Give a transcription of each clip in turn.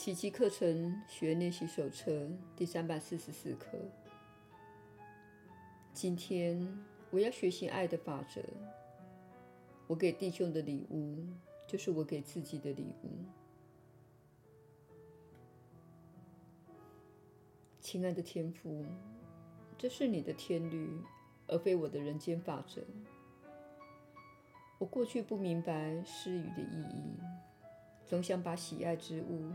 奇迹课程学练习手册第三百四十四课。今天我要学习爱的法则。我给弟兄的礼物，就是我给自己的礼物。亲爱的天父，这是你的天律，而非我的人间法则。我过去不明白施予的意义，总想把喜爱之物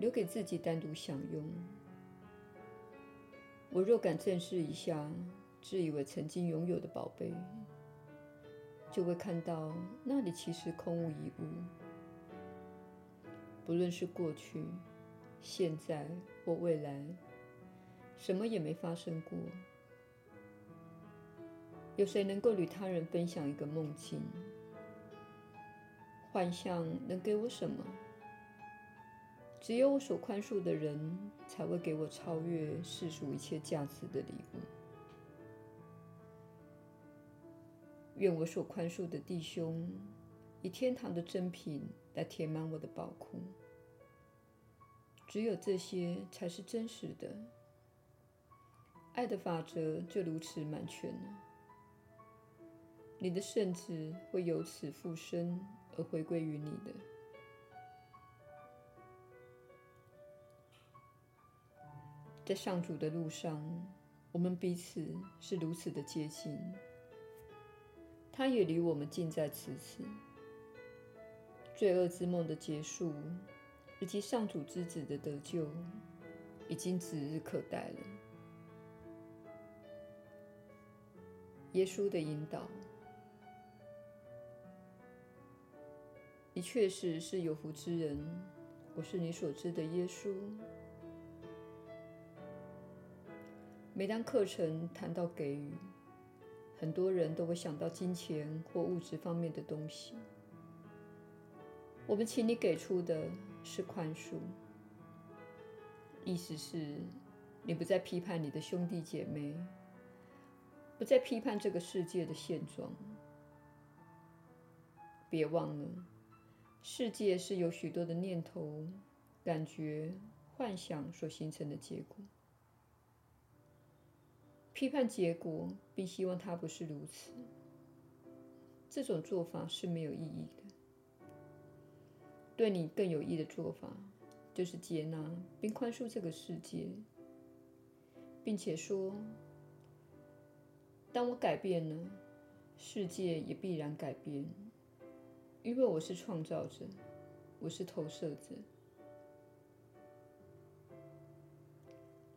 留给自己单独享用。我若敢正视一下自以为曾经拥有的宝贝，就会看到那里其实空无一物。不论是过去、现在或未来，什么也没发生过。有谁能够与他人分享一个梦境？幻象能给我什么？只有我所宽恕的人，才会给我超越世俗一切价值的礼物。愿我所宽恕的弟兄，以天堂的珍品来填满我的宝库。只有这些才是真实的。爱的法则就如此满全了。你的圣子会由此复生。而回归于你的，在上主的路上，我们彼此是如此的接近，他也离我们近在咫尺。罪恶之梦的结束，以及上主之子的得救，已经指日可待了。耶稣的引导。你确实是有福之人，我是你所知的耶稣。每当课程谈到给予，很多人都会想到金钱或物质方面的东西。我们请你给出的是宽恕，意思是你不再批判你的兄弟姐妹，不再批判这个世界的现状。别忘了。世界是由许多的念头、感觉、幻想所形成的结果。批判结果，并希望它不是如此，这种做法是没有意义的。对你更有益的做法，就是接纳并宽恕这个世界，并且说：当我改变了，世界也必然改变。因为我是创造者，我是投射者。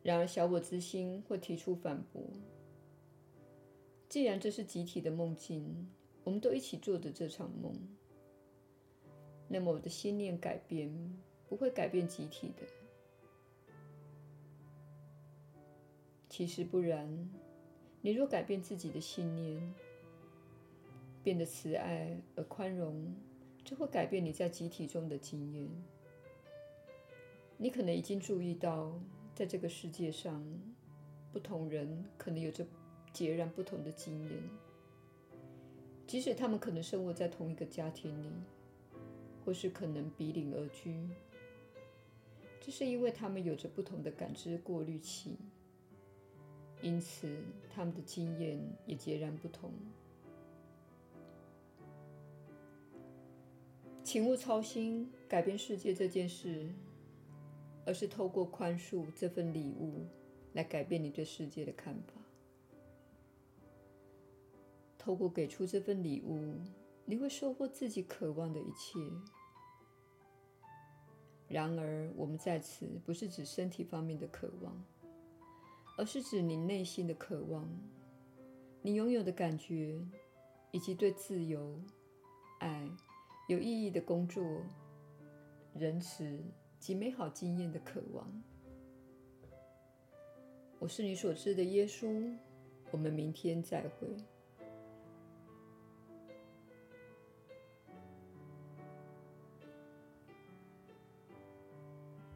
然而，小我之心会提出反驳：既然这是集体的梦境，我们都一起做着这场梦，那么我的心念改变不会改变集体的。其实不然，你若改变自己的信念，变得慈爱而宽容，就会改变你在集体中的经验。你可能已经注意到，在这个世界上，不同人可能有着截然不同的经验，即使他们可能生活在同一个家庭里，或是可能比邻而居，这是因为他们有着不同的感知过滤器，因此他们的经验也截然不同。请勿操心改变世界这件事，而是透过宽恕这份礼物来改变你对世界的看法。透过给出这份礼物，你会收获自己渴望的一切。然而，我们在此不是指身体方面的渴望，而是指你内心的渴望，你拥有的感觉，以及对自由、爱。有意义的工作、仁慈及美好经验的渴望。我是你所知的耶稣。我们明天再会。